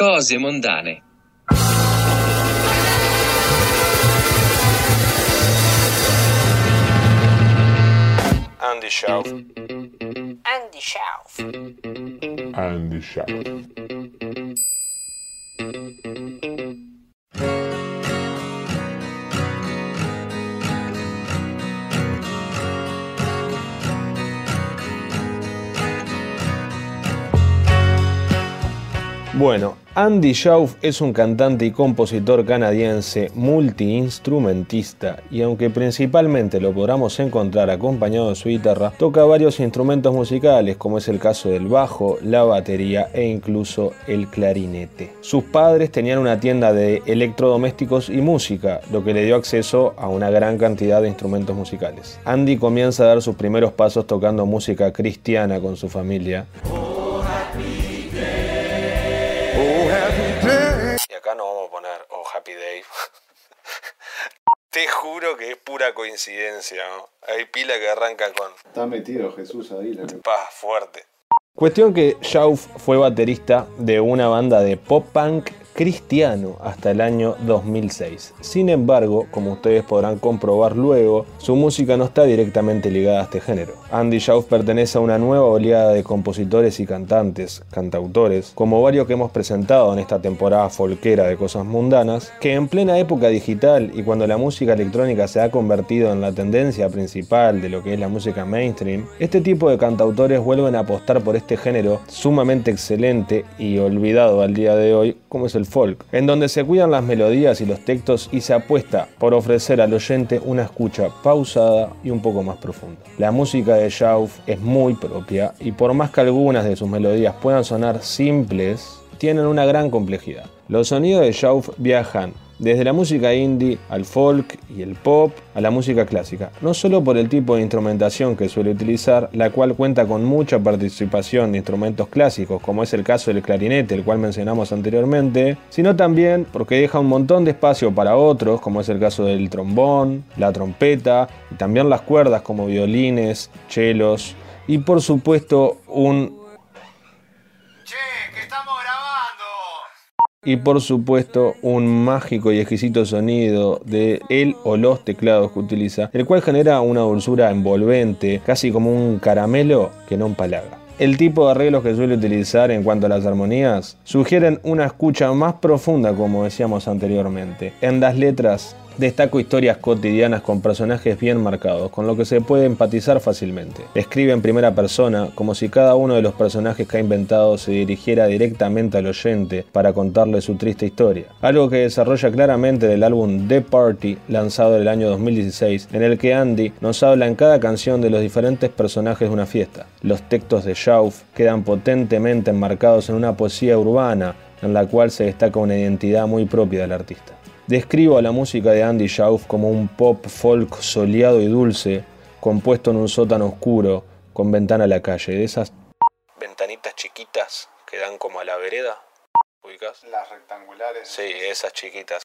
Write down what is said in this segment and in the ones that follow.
Cose mondane. Andy Schauf. Andy Schauf. Andy Schauf. Bueno, Andy Schauf es un cantante y compositor canadiense multiinstrumentista y aunque principalmente lo podamos encontrar acompañado de su guitarra, toca varios instrumentos musicales como es el caso del bajo, la batería e incluso el clarinete. Sus padres tenían una tienda de electrodomésticos y música, lo que le dio acceso a una gran cantidad de instrumentos musicales. Andy comienza a dar sus primeros pasos tocando música cristiana con su familia. Y acá no vamos a poner Oh Happy Day. Te juro que es pura coincidencia. ¿no? Hay pila que arranca con Está metido Jesús ahí. La... paz fuerte. Cuestión que Schauf fue baterista de una banda de pop punk cristiano hasta el año 2006. Sin embargo, como ustedes podrán comprobar luego, su música no está directamente ligada a este género. Andy Schauf pertenece a una nueva oleada de compositores y cantantes, cantautores, como varios que hemos presentado en esta temporada folquera de cosas mundanas, que en plena época digital y cuando la música electrónica se ha convertido en la tendencia principal de lo que es la música mainstream, este tipo de cantautores vuelven a apostar por este género sumamente excelente y olvidado al día de hoy, como es el folk, en donde se cuidan las melodías y los textos y se apuesta por ofrecer al oyente una escucha pausada y un poco más profunda. La música de Schauf es muy propia y por más que algunas de sus melodías puedan sonar simples, tienen una gran complejidad. Los sonidos de Schauf viajan desde la música indie al folk y el pop a la música clásica, no solo por el tipo de instrumentación que suele utilizar, la cual cuenta con mucha participación de instrumentos clásicos, como es el caso del clarinete, el cual mencionamos anteriormente, sino también porque deja un montón de espacio para otros, como es el caso del trombón, la trompeta y también las cuerdas como violines, chelos y por supuesto un y por supuesto un mágico y exquisito sonido de el o los teclados que utiliza, el cual genera una dulzura envolvente, casi como un caramelo que no empalaga. El tipo de arreglos que suele utilizar en cuanto a las armonías sugieren una escucha más profunda como decíamos anteriormente. En las letras destaco historias cotidianas con personajes bien marcados, con lo que se puede empatizar fácilmente. Escribe en primera persona, como si cada uno de los personajes que ha inventado se dirigiera directamente al oyente para contarle su triste historia. Algo que desarrolla claramente del álbum The Party, lanzado en el año 2016, en el que Andy nos habla en cada canción de los diferentes personajes de una fiesta. Los textos de Schauf quedan potentemente enmarcados en una poesía urbana, en la cual se destaca una identidad muy propia del artista. Describo a la música de Andy Schauf como un pop folk soleado y dulce, compuesto en un sótano oscuro, con ventana a la calle, de esas ventanitas chiquitas que dan como a la vereda. ¿Ubicas? Las rectangulares. Sí, esas chiquitas.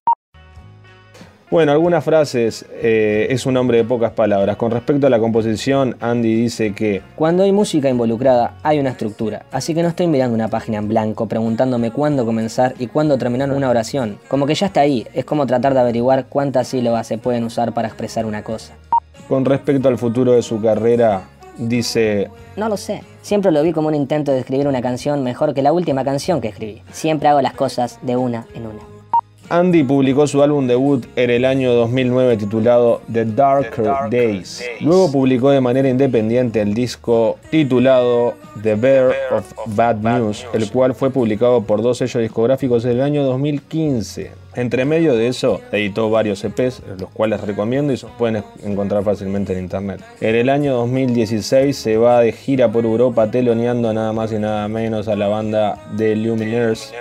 Bueno, algunas frases, eh, es un hombre de pocas palabras. Con respecto a la composición, Andy dice que Cuando hay música involucrada, hay una estructura. Así que no estoy mirando una página en blanco preguntándome cuándo comenzar y cuándo terminar una oración. Como que ya está ahí, es como tratar de averiguar cuántas sílabas se pueden usar para expresar una cosa. con respecto al futuro de su carrera, dice No lo sé. Siempre lo vi como un intento de escribir una canción mejor que la última canción que escribí. Siempre hago las cosas de una en una. Andy publicó su álbum debut en el año 2009 titulado The Darker, Days. Luego publicó de manera independiente el disco titulado The Bear of Bad News, el cual fue publicado por dos sellos discográficos en el año 2015. Entre medio de eso, editó varios EPs, los cuales recomiendo y se pueden encontrar fácilmente en internet. En el año 2016 se va de gira por Europa teloneando nada más y nada menos a la banda The Lumineers.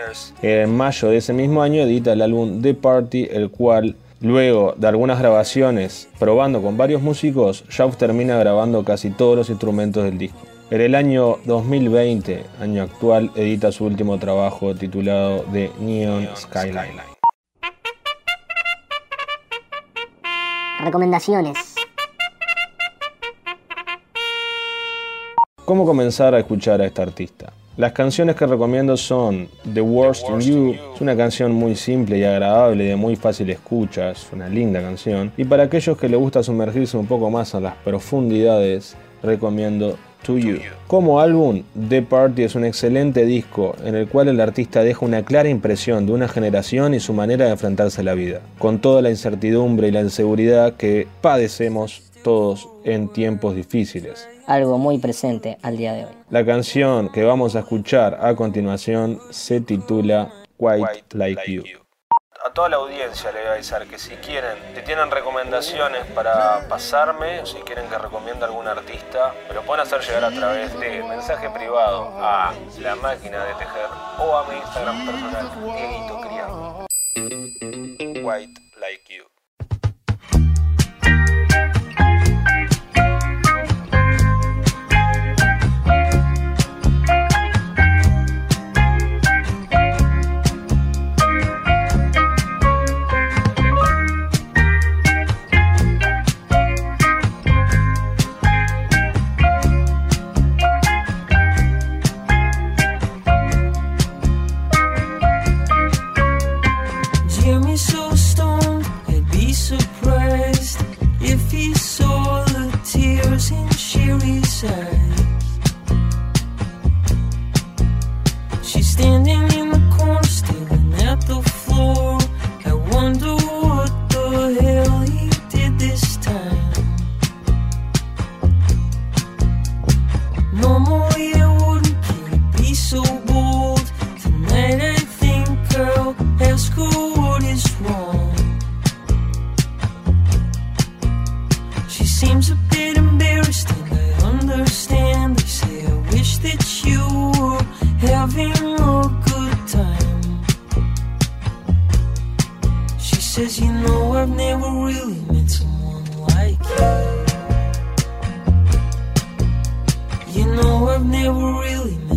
En mayo de ese mismo año edita el álbum The Party, el cual Luego de algunas grabaciones probando con varios músicos, Schauf termina grabando casi todos los instrumentos del disco. En el año 2020, año actual, edita su último trabajo titulado The Neon Skyline. Recomendaciones. ¿Cómo comenzar a escuchar a este artista? Las canciones que recomiendo son The Worst in You, es una canción muy simple y agradable de muy fácil escucha, es una linda canción. Y para aquellos que les gusta sumergirse un poco más a las profundidades, recomiendo To You. Como álbum, The Party es un excelente disco en el cual el artista deja una clara impresión de una generación y su manera de enfrentarse a la vida, con toda la incertidumbre y la inseguridad que padecemos todos en tiempos difíciles. Algo muy presente al día de hoy. La canción que vamos a escuchar a continuación se titula White Like You. A toda la audiencia le voy a avisar que si quieren, si tienen recomendaciones para pasarme, o si quieren que recomiende algún artista, me lo pueden hacer llegar a través de mensaje privado a la máquina de tejer o a mi Instagram personal, Dieguito Criado. White She seems a bit embarrassed, and I understand. They say I wish that you were having a good time. She says, You know, I've never really met someone like you. You know, I've never really met